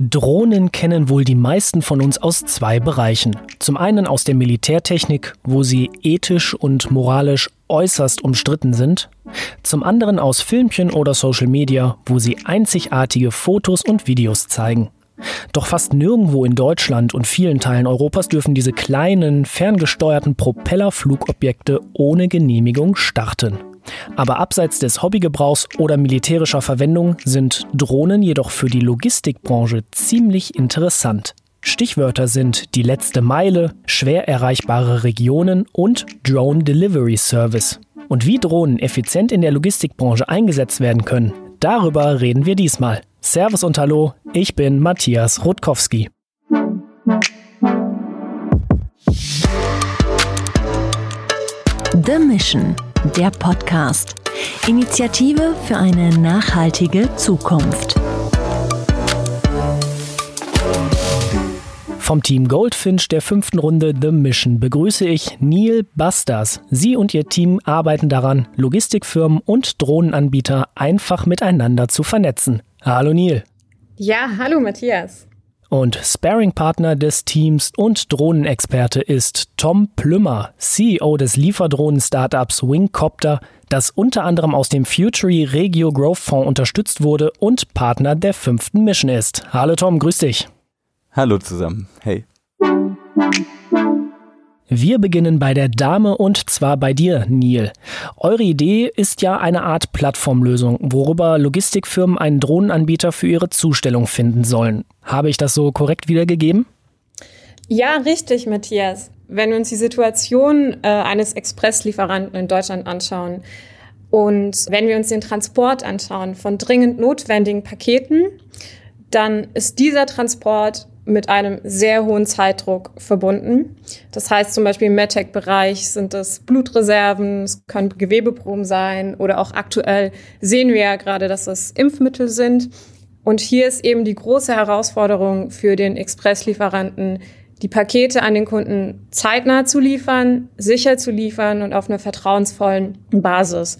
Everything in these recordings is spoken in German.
Drohnen kennen wohl die meisten von uns aus zwei Bereichen. Zum einen aus der Militärtechnik, wo sie ethisch und moralisch äußerst umstritten sind. Zum anderen aus Filmchen oder Social Media, wo sie einzigartige Fotos und Videos zeigen. Doch fast nirgendwo in Deutschland und vielen Teilen Europas dürfen diese kleinen, ferngesteuerten Propellerflugobjekte ohne Genehmigung starten. Aber abseits des Hobbygebrauchs oder militärischer Verwendung sind Drohnen jedoch für die Logistikbranche ziemlich interessant. Stichwörter sind die letzte Meile, schwer erreichbare Regionen und Drone Delivery Service. Und wie Drohnen effizient in der Logistikbranche eingesetzt werden können, darüber reden wir diesmal. Servus und Hallo, ich bin Matthias Rutkowski. The Mission der Podcast. Initiative für eine nachhaltige Zukunft. Vom Team Goldfinch der fünften Runde The Mission begrüße ich Neil Bastas. Sie und ihr Team arbeiten daran, Logistikfirmen und Drohnenanbieter einfach miteinander zu vernetzen. Hallo Neil. Ja, hallo Matthias. Und Sparing-Partner des Teams und Drohnenexperte ist Tom Plümmer, CEO des Lieferdrohnen-Startups Wingcopter, das unter anderem aus dem Futury Regio Growth Fonds unterstützt wurde und Partner der fünften Mission ist. Hallo Tom, grüß dich. Hallo zusammen. Hey. Wir beginnen bei der Dame und zwar bei dir, Neil. Eure Idee ist ja eine Art Plattformlösung, worüber Logistikfirmen einen Drohnenanbieter für ihre Zustellung finden sollen. Habe ich das so korrekt wiedergegeben? Ja, richtig, Matthias. Wenn wir uns die Situation äh, eines Expresslieferanten in Deutschland anschauen und wenn wir uns den Transport anschauen von dringend notwendigen Paketen, dann ist dieser Transport mit einem sehr hohen Zeitdruck verbunden. Das heißt zum Beispiel im MedTech-Bereich sind es Blutreserven, es können Gewebeproben sein oder auch aktuell sehen wir ja gerade, dass es Impfmittel sind. Und hier ist eben die große Herausforderung für den Expresslieferanten, die Pakete an den Kunden zeitnah zu liefern, sicher zu liefern und auf einer vertrauensvollen Basis.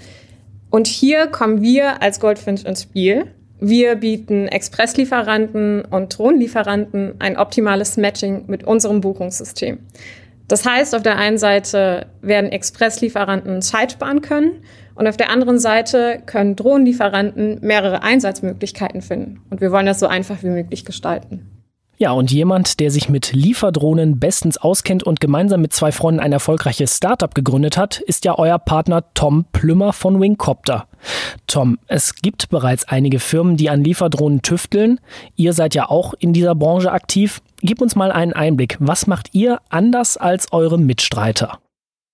Und hier kommen wir als Goldfinch ins Spiel. Wir bieten Expresslieferanten und Drohnenlieferanten ein optimales Matching mit unserem Buchungssystem. Das heißt, auf der einen Seite werden Expresslieferanten Zeit sparen können und auf der anderen Seite können Drohnenlieferanten mehrere Einsatzmöglichkeiten finden. Und wir wollen das so einfach wie möglich gestalten. Ja, und jemand, der sich mit Lieferdrohnen bestens auskennt und gemeinsam mit zwei Freunden ein erfolgreiches Startup gegründet hat, ist ja euer Partner Tom Plümmer von Wingcopter. Tom, es gibt bereits einige Firmen, die an Lieferdrohnen tüfteln. Ihr seid ja auch in dieser Branche aktiv. Gib uns mal einen Einblick. Was macht ihr anders als eure Mitstreiter?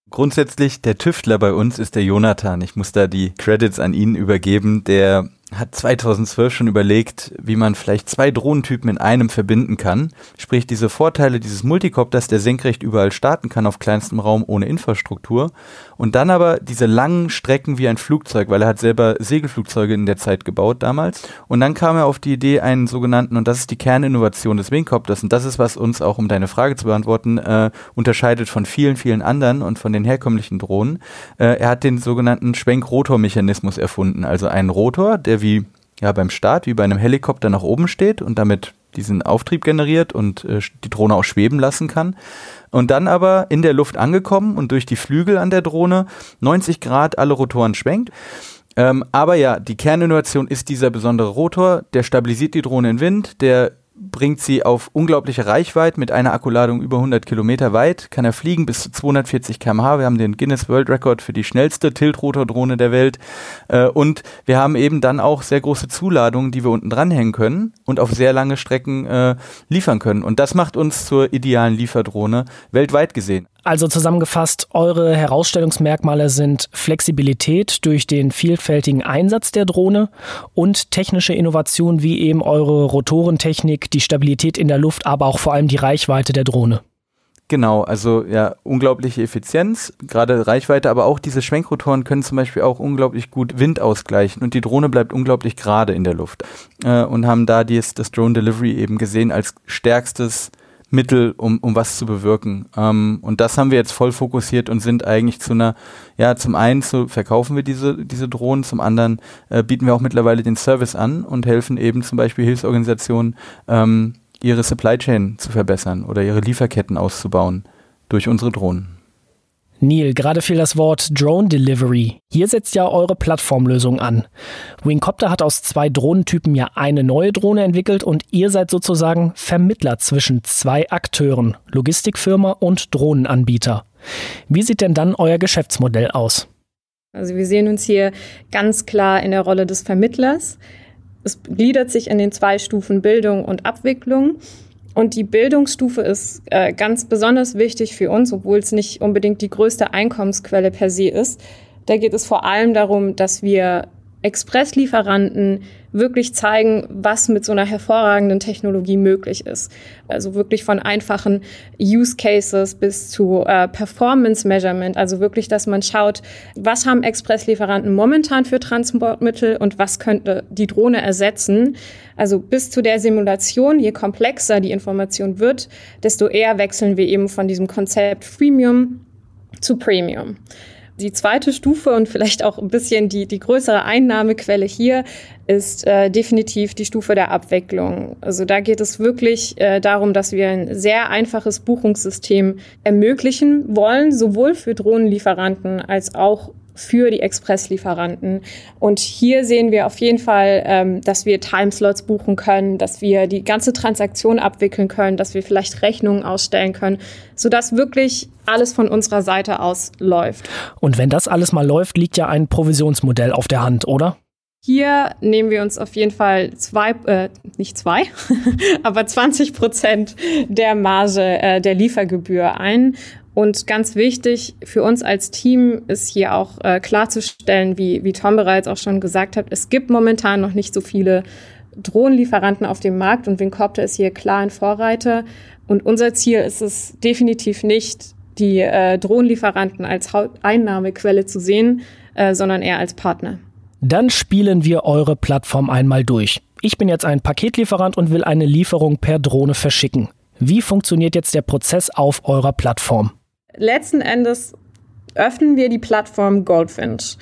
Grundsätzlich, der Tüftler bei uns ist der Jonathan. Ich muss da die Credits an ihn übergeben, der hat 2012 schon überlegt, wie man vielleicht zwei Drohnentypen in einem verbinden kann. Sprich, diese Vorteile dieses Multicopters, der senkrecht überall starten kann auf kleinstem Raum ohne Infrastruktur. Und dann aber diese langen Strecken wie ein Flugzeug, weil er hat selber Segelflugzeuge in der Zeit gebaut damals. Und dann kam er auf die Idee, einen sogenannten, und das ist die Kerninnovation des Wingcopters, und das ist, was uns auch, um deine Frage zu beantworten, äh, unterscheidet von vielen, vielen anderen und von den herkömmlichen Drohnen. Äh, er hat den sogenannten Schwenkrotormechanismus erfunden, also einen Rotor, der wie ja, beim Start, wie bei einem Helikopter nach oben steht und damit diesen Auftrieb generiert und äh, die Drohne auch schweben lassen kann. Und dann aber in der Luft angekommen und durch die Flügel an der Drohne 90 Grad alle Rotoren schwenkt. Ähm, aber ja, die Kerninnovation ist dieser besondere Rotor, der stabilisiert die Drohne in Wind, der bringt sie auf unglaubliche Reichweite mit einer Akkuladung über 100 Kilometer weit, kann er fliegen bis zu 240 km/h. Wir haben den Guinness World Record für die schnellste Tiltrotor-Drohne der Welt äh, und wir haben eben dann auch sehr große Zuladungen, die wir unten dranhängen können und auf sehr lange Strecken äh, liefern können. Und das macht uns zur idealen Lieferdrohne weltweit gesehen. Also zusammengefasst, eure Herausstellungsmerkmale sind Flexibilität durch den vielfältigen Einsatz der Drohne und technische Innovation wie eben eure Rotorentechnik, die Stabilität in der Luft, aber auch vor allem die Reichweite der Drohne. Genau, also ja, unglaubliche Effizienz, gerade Reichweite, aber auch diese Schwenkrotoren können zum Beispiel auch unglaublich gut Wind ausgleichen und die Drohne bleibt unglaublich gerade in der Luft äh, und haben da dies, das Drone Delivery eben gesehen als stärkstes Mittel, um, um was zu bewirken. Ähm, und das haben wir jetzt voll fokussiert und sind eigentlich zu einer, ja, zum einen zu, verkaufen wir diese, diese Drohnen, zum anderen äh, bieten wir auch mittlerweile den Service an und helfen eben zum Beispiel Hilfsorganisationen, ähm, ihre Supply Chain zu verbessern oder ihre Lieferketten auszubauen durch unsere Drohnen. Neil, gerade fiel das Wort Drone Delivery. Hier setzt ja eure Plattformlösung an. Wingcopter hat aus zwei Drohnentypen ja eine neue Drohne entwickelt und ihr seid sozusagen Vermittler zwischen zwei Akteuren, Logistikfirma und Drohnenanbieter. Wie sieht denn dann euer Geschäftsmodell aus? Also wir sehen uns hier ganz klar in der Rolle des Vermittlers. Es gliedert sich in den zwei Stufen Bildung und Abwicklung. Und die Bildungsstufe ist äh, ganz besonders wichtig für uns, obwohl es nicht unbedingt die größte Einkommensquelle per se ist. Da geht es vor allem darum, dass wir Expresslieferanten wirklich zeigen, was mit so einer hervorragenden Technologie möglich ist. Also wirklich von einfachen Use Cases bis zu äh, Performance Measurement. Also wirklich, dass man schaut, was haben Expresslieferanten momentan für Transportmittel und was könnte die Drohne ersetzen. Also bis zu der Simulation, je komplexer die Information wird, desto eher wechseln wir eben von diesem Konzept Freemium zu Premium. Die zweite Stufe und vielleicht auch ein bisschen die, die größere Einnahmequelle hier ist äh, definitiv die Stufe der Abwicklung. Also da geht es wirklich äh, darum, dass wir ein sehr einfaches Buchungssystem ermöglichen wollen, sowohl für Drohnenlieferanten als auch für die Expresslieferanten. Und hier sehen wir auf jeden Fall, ähm, dass wir Timeslots buchen können, dass wir die ganze Transaktion abwickeln können, dass wir vielleicht Rechnungen ausstellen können, sodass wirklich alles von unserer Seite aus läuft. Und wenn das alles mal läuft, liegt ja ein Provisionsmodell auf der Hand, oder? Hier nehmen wir uns auf jeden Fall zwei, äh, nicht zwei, aber 20 Prozent der Marge äh, der Liefergebühr ein. Und ganz wichtig für uns als Team ist hier auch äh, klarzustellen, wie, wie Tom bereits auch schon gesagt hat, es gibt momentan noch nicht so viele Drohnenlieferanten auf dem Markt und Wincopter ist hier klar ein Vorreiter. Und unser Ziel ist es definitiv nicht, die äh, Drohnenlieferanten als Einnahmequelle zu sehen, äh, sondern eher als Partner. Dann spielen wir eure Plattform einmal durch. Ich bin jetzt ein Paketlieferant und will eine Lieferung per Drohne verschicken. Wie funktioniert jetzt der Prozess auf eurer Plattform? Letzten Endes öffnen wir die Plattform Goldfinch.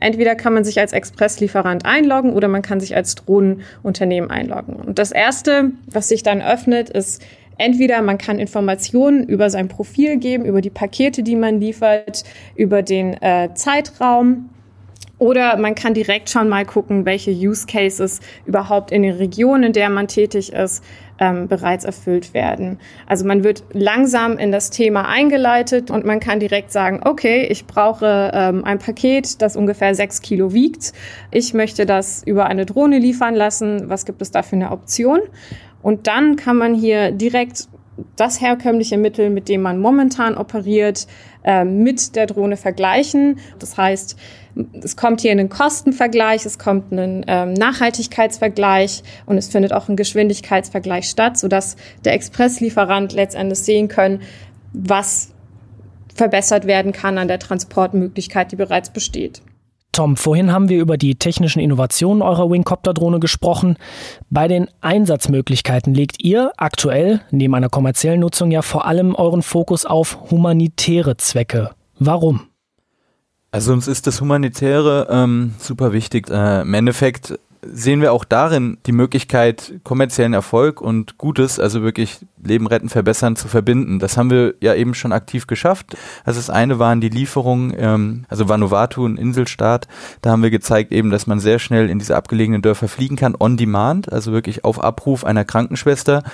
Entweder kann man sich als Expresslieferant einloggen oder man kann sich als Drohnenunternehmen einloggen. Und das Erste, was sich dann öffnet, ist entweder man kann Informationen über sein Profil geben, über die Pakete, die man liefert, über den äh, Zeitraum, oder man kann direkt schon mal gucken, welche Use Cases überhaupt in den Regionen, in der man tätig ist, ähm, bereits erfüllt werden. Also man wird langsam in das Thema eingeleitet und man kann direkt sagen, okay, ich brauche ähm, ein Paket, das ungefähr sechs Kilo wiegt. Ich möchte das über eine Drohne liefern lassen. Was gibt es da für eine Option? Und dann kann man hier direkt das herkömmliche Mittel, mit dem man momentan operiert, äh, mit der Drohne vergleichen. Das heißt, es kommt hier einen Kostenvergleich, es kommt ein ähm, Nachhaltigkeitsvergleich und es findet auch ein Geschwindigkeitsvergleich statt, sodass der Expresslieferant letztendlich sehen können, was verbessert werden kann an der Transportmöglichkeit, die bereits besteht. Tom, vorhin haben wir über die technischen Innovationen eurer Wingcopter-Drohne gesprochen. Bei den Einsatzmöglichkeiten legt ihr aktuell, neben einer kommerziellen Nutzung, ja vor allem euren Fokus auf humanitäre Zwecke. Warum? Also uns ist das Humanitäre ähm, super wichtig. Äh, Im Endeffekt sehen wir auch darin die Möglichkeit, kommerziellen Erfolg und Gutes, also wirklich Leben retten, verbessern, zu verbinden. Das haben wir ja eben schon aktiv geschafft. Also das eine waren die Lieferungen, ähm, also Vanuatu, ein Inselstaat. Da haben wir gezeigt eben, dass man sehr schnell in diese abgelegenen Dörfer fliegen kann, on demand, also wirklich auf Abruf einer Krankenschwester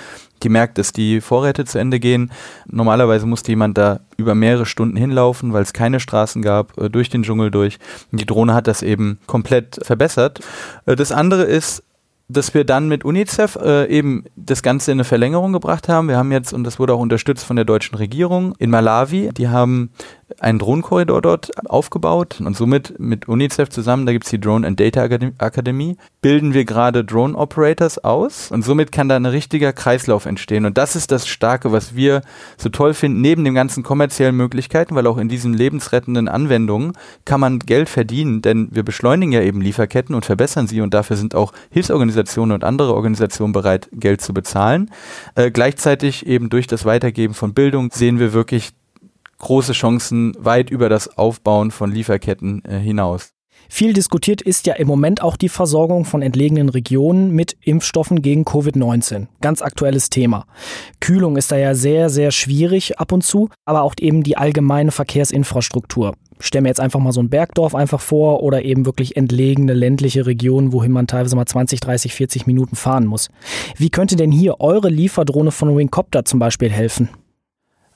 die merkt, dass die Vorräte zu Ende gehen. Normalerweise musste jemand da über mehrere Stunden hinlaufen, weil es keine Straßen gab, äh, durch den Dschungel durch. Die Drohne hat das eben komplett verbessert. Äh, das andere ist, dass wir dann mit UNICEF äh, eben das Ganze in eine Verlängerung gebracht haben. Wir haben jetzt, und das wurde auch unterstützt von der deutschen Regierung, in Malawi, die haben einen Drohnenkorridor dort aufgebaut und somit mit UNICEF zusammen, da gibt es die Drone and Data Akademie, bilden wir gerade Drone Operators aus und somit kann da ein richtiger Kreislauf entstehen. Und das ist das Starke, was wir so toll finden, neben den ganzen kommerziellen Möglichkeiten, weil auch in diesen lebensrettenden Anwendungen kann man Geld verdienen, denn wir beschleunigen ja eben Lieferketten und verbessern sie und dafür sind auch Hilfsorganisationen und andere Organisationen bereit, Geld zu bezahlen. Äh, gleichzeitig eben durch das Weitergeben von Bildung sehen wir wirklich große Chancen weit über das Aufbauen von Lieferketten äh, hinaus. Viel diskutiert ist ja im Moment auch die Versorgung von entlegenen Regionen mit Impfstoffen gegen Covid-19. Ganz aktuelles Thema. Kühlung ist da ja sehr, sehr schwierig ab und zu, aber auch eben die allgemeine Verkehrsinfrastruktur. Stell mir jetzt einfach mal so ein Bergdorf einfach vor oder eben wirklich entlegene ländliche Regionen, wohin man teilweise mal 20, 30, 40 Minuten fahren muss. Wie könnte denn hier eure Lieferdrohne von Wingcopter zum Beispiel helfen?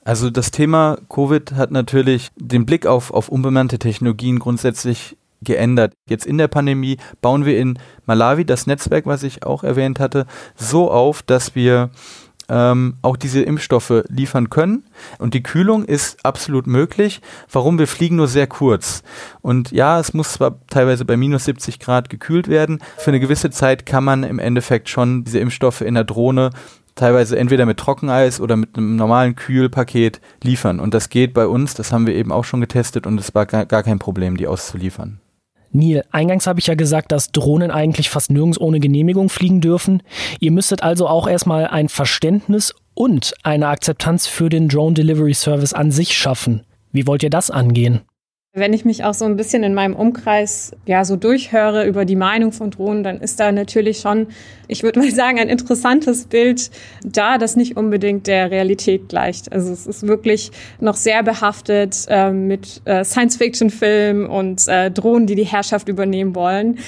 Also das Thema Covid hat natürlich den Blick auf, auf unbemannte Technologien grundsätzlich geändert. Jetzt in der Pandemie bauen wir in Malawi das Netzwerk, was ich auch erwähnt hatte, so auf, dass wir ähm, auch diese Impfstoffe liefern können. Und die Kühlung ist absolut möglich. Warum? Wir fliegen nur sehr kurz. Und ja, es muss zwar teilweise bei minus 70 Grad gekühlt werden. Für eine gewisse Zeit kann man im Endeffekt schon diese Impfstoffe in der Drohne teilweise entweder mit Trockeneis oder mit einem normalen Kühlpaket liefern. Und das geht bei uns, das haben wir eben auch schon getestet und es war gar, kein Problem, die auszuliefern. Neil, eingangs habe ich ja gesagt, dass Drohnen eigentlich fast nirgends ohne Genehmigung fliegen dürfen. Ihr müsstet also auch erstmal ein Verständnis und eine Akzeptanz für den Drone Delivery Service an sich schaffen. Wie wollt ihr das angehen? Wenn ich mich auch so ein bisschen in meinem Umkreis ja so durchhöre über die Meinung von Drohnen, dann ist da natürlich schon, ich würde mal sagen, ein interessantes Bild da, das nicht unbedingt der Realität gleicht. Also es ist wirklich noch sehr behaftet äh, mit äh, Science-Fiction-Filmen und äh, Drohnen, die die Herrschaft übernehmen wollen.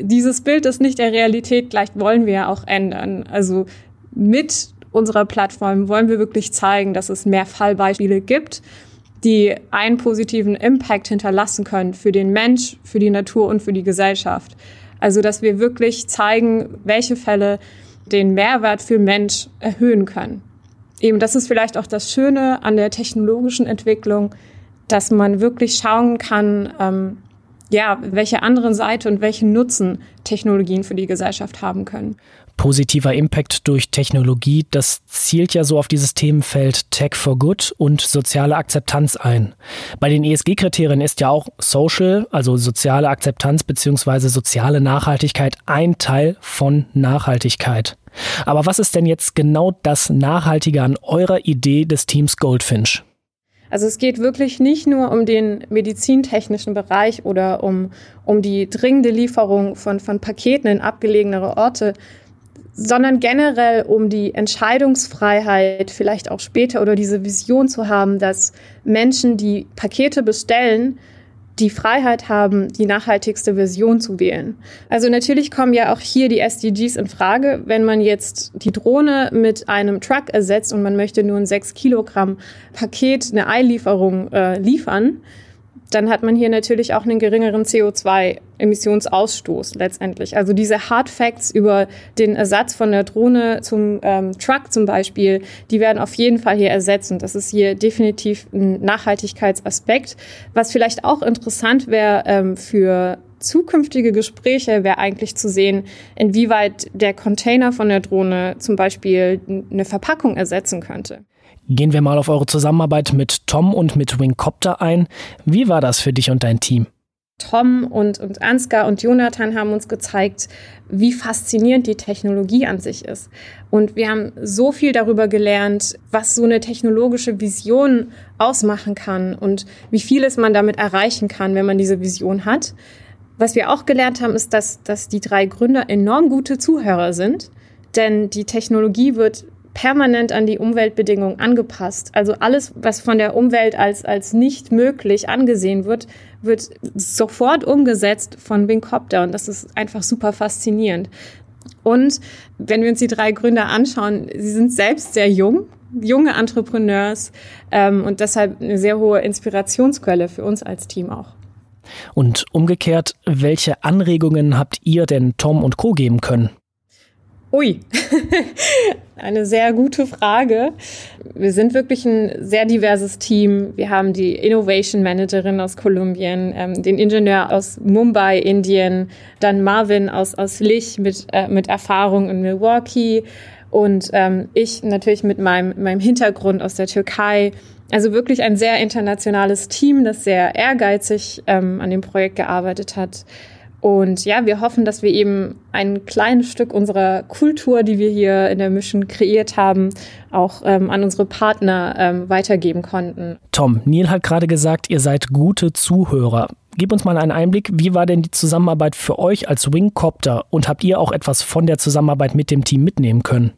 Dieses Bild, das nicht der Realität gleicht, wollen wir ja auch ändern. Also mit unserer Plattform wollen wir wirklich zeigen, dass es mehr Fallbeispiele gibt die einen positiven Impact hinterlassen können für den Mensch, für die Natur und für die Gesellschaft. Also, dass wir wirklich zeigen, welche Fälle den Mehrwert für Mensch erhöhen können. Eben, das ist vielleicht auch das Schöne an der technologischen Entwicklung, dass man wirklich schauen kann, ähm, ja, welche anderen Seite und welchen Nutzen Technologien für die Gesellschaft haben können positiver Impact durch Technologie, das zielt ja so auf dieses Themenfeld Tech for Good und soziale Akzeptanz ein. Bei den ESG-Kriterien ist ja auch Social, also soziale Akzeptanz bzw. soziale Nachhaltigkeit ein Teil von Nachhaltigkeit. Aber was ist denn jetzt genau das Nachhaltige an eurer Idee des Teams Goldfinch? Also es geht wirklich nicht nur um den medizintechnischen Bereich oder um, um die dringende Lieferung von, von Paketen in abgelegenere Orte, sondern generell um die Entscheidungsfreiheit vielleicht auch später oder diese Vision zu haben, dass Menschen, die Pakete bestellen, die Freiheit haben, die nachhaltigste Version zu wählen. Also natürlich kommen ja auch hier die SDGs in Frage. Wenn man jetzt die Drohne mit einem Truck ersetzt und man möchte nur ein 6 Kilogramm Paket, eine Eilieferung äh, liefern, dann hat man hier natürlich auch einen geringeren CO2-Emissionsausstoß letztendlich. Also diese Hard Facts über den Ersatz von der Drohne zum ähm, Truck zum Beispiel, die werden auf jeden Fall hier ersetzt. Und das ist hier definitiv ein Nachhaltigkeitsaspekt. Was vielleicht auch interessant wäre ähm, für zukünftige Gespräche wäre eigentlich zu sehen, inwieweit der Container von der Drohne zum Beispiel eine Verpackung ersetzen könnte. Gehen wir mal auf eure Zusammenarbeit mit Tom und mit Wingcopter ein. Wie war das für dich und dein Team? Tom und, und Ansgar und Jonathan haben uns gezeigt, wie faszinierend die Technologie an sich ist. Und wir haben so viel darüber gelernt, was so eine technologische Vision ausmachen kann und wie vieles man damit erreichen kann, wenn man diese Vision hat. Was wir auch gelernt haben, ist, dass, dass die drei Gründer enorm gute Zuhörer sind, denn die Technologie wird permanent an die Umweltbedingungen angepasst. Also alles, was von der Umwelt als, als nicht möglich angesehen wird, wird sofort umgesetzt von Wingcopter und das ist einfach super faszinierend. Und wenn wir uns die drei Gründer anschauen, sie sind selbst sehr jung, junge Entrepreneurs ähm, und deshalb eine sehr hohe Inspirationsquelle für uns als Team auch. Und umgekehrt, welche Anregungen habt ihr denn Tom und Co geben können? Ui, eine sehr gute Frage. Wir sind wirklich ein sehr diverses Team. Wir haben die Innovation Managerin aus Kolumbien, ähm, den Ingenieur aus Mumbai, Indien, dann Marvin aus, aus Lich mit, äh, mit Erfahrung in Milwaukee und ähm, ich natürlich mit meinem, meinem Hintergrund aus der Türkei. Also wirklich ein sehr internationales Team, das sehr ehrgeizig ähm, an dem Projekt gearbeitet hat. Und ja, wir hoffen, dass wir eben ein kleines Stück unserer Kultur, die wir hier in der Mission kreiert haben, auch ähm, an unsere Partner ähm, weitergeben konnten. Tom, Neil hat gerade gesagt, ihr seid gute Zuhörer. Gib uns mal einen Einblick, wie war denn die Zusammenarbeit für euch als Wingcopter und habt ihr auch etwas von der Zusammenarbeit mit dem Team mitnehmen können?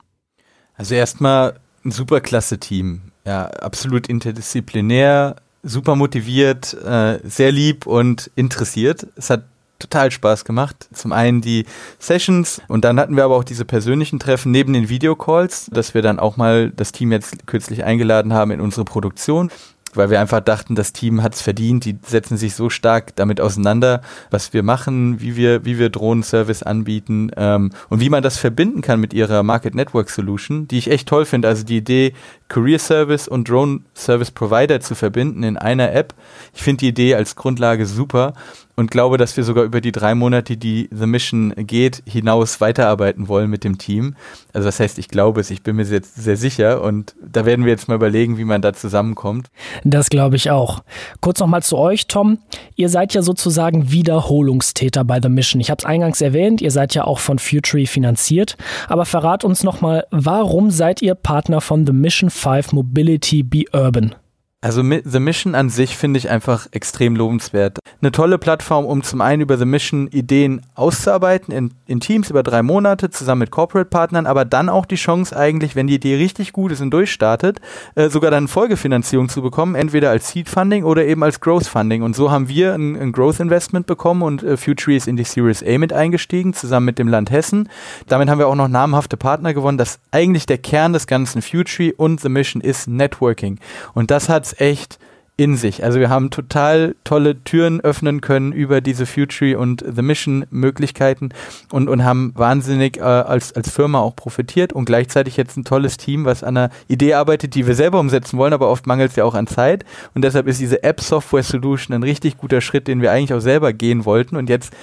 Also erstmal ein super klasse Team. Ja, absolut interdisziplinär, super motiviert, äh, sehr lieb und interessiert. Es hat total Spaß gemacht. Zum einen die Sessions und dann hatten wir aber auch diese persönlichen Treffen neben den Videocalls, dass wir dann auch mal das Team jetzt kürzlich eingeladen haben in unsere Produktion weil wir einfach dachten, das Team hat es verdient, die setzen sich so stark damit auseinander, was wir machen, wie wir, wie wir Drohnenservice anbieten ähm, und wie man das verbinden kann mit ihrer Market Network Solution, die ich echt toll finde. Also die Idee, Career Service und Drone Service Provider zu verbinden in einer App. Ich finde die Idee als Grundlage super und glaube, dass wir sogar über die drei Monate, die The Mission geht, hinaus weiterarbeiten wollen mit dem Team. Also das heißt, ich glaube es, ich bin mir jetzt sehr sicher und da werden wir jetzt mal überlegen, wie man da zusammenkommt. Das glaube ich auch. Kurz nochmal zu euch, Tom. Ihr seid ja sozusagen Wiederholungstäter bei The Mission. Ich habe es eingangs erwähnt, ihr seid ja auch von Futury finanziert. Aber verrat uns nochmal, warum seid ihr Partner von The Mission 5 Mobility Be Urban? Also The Mission an sich finde ich einfach extrem lobenswert. Eine tolle Plattform, um zum einen über The Mission Ideen auszuarbeiten in, in Teams über drei Monate zusammen mit Corporate-Partnern, aber dann auch die Chance eigentlich, wenn die Idee richtig gut ist und durchstartet, äh, sogar dann Folgefinanzierung zu bekommen, entweder als Seed Funding oder eben als Growth Funding. Und so haben wir ein, ein Growth Investment bekommen und äh, Future ist in die Series A mit eingestiegen, zusammen mit dem Land Hessen. Damit haben wir auch noch namhafte Partner gewonnen. Das eigentlich der Kern des ganzen Future und The Mission ist Networking. Und das hat echt in sich. Also wir haben total tolle Türen öffnen können über diese Future und The Mission Möglichkeiten und, und haben wahnsinnig äh, als, als Firma auch profitiert und gleichzeitig jetzt ein tolles Team, was an einer Idee arbeitet, die wir selber umsetzen wollen, aber oft mangelt es ja auch an Zeit und deshalb ist diese App Software Solution ein richtig guter Schritt, den wir eigentlich auch selber gehen wollten und jetzt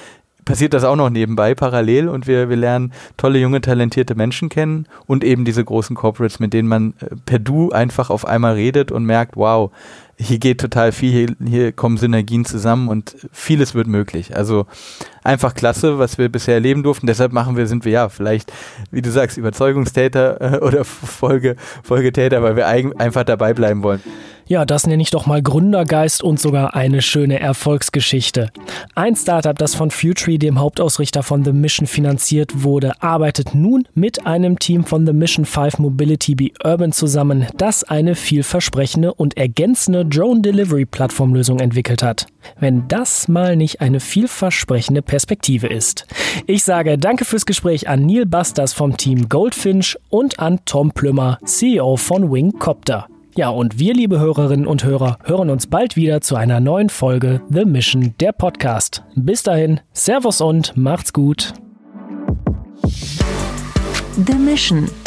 passiert das auch noch nebenbei parallel und wir, wir lernen tolle, junge, talentierte Menschen kennen und eben diese großen Corporates, mit denen man äh, per Du einfach auf einmal redet und merkt, wow, hier geht total viel, hier, hier kommen Synergien zusammen und vieles wird möglich. Also einfach klasse, was wir bisher erleben durften. Deshalb machen wir, sind wir ja vielleicht, wie du sagst, Überzeugungstäter äh, oder Folge, Folgetäter, weil wir einfach dabei bleiben wollen. Ja, das nenne ich doch mal Gründergeist und sogar eine schöne Erfolgsgeschichte. Ein Startup, das von Futree, dem Hauptausrichter von The Mission, finanziert wurde, arbeitet nun mit einem Team von The Mission 5 Mobility Be Urban zusammen, das eine vielversprechende und ergänzende Drone Delivery Plattformlösung entwickelt hat. Wenn das mal nicht eine vielversprechende Perspektive ist. Ich sage danke fürs Gespräch an Neil Busters vom Team Goldfinch und an Tom Plümmer, CEO von Wingcopter. Ja, und wir, liebe Hörerinnen und Hörer, hören uns bald wieder zu einer neuen Folge The Mission, der Podcast. Bis dahin, Servus und macht's gut. The Mission,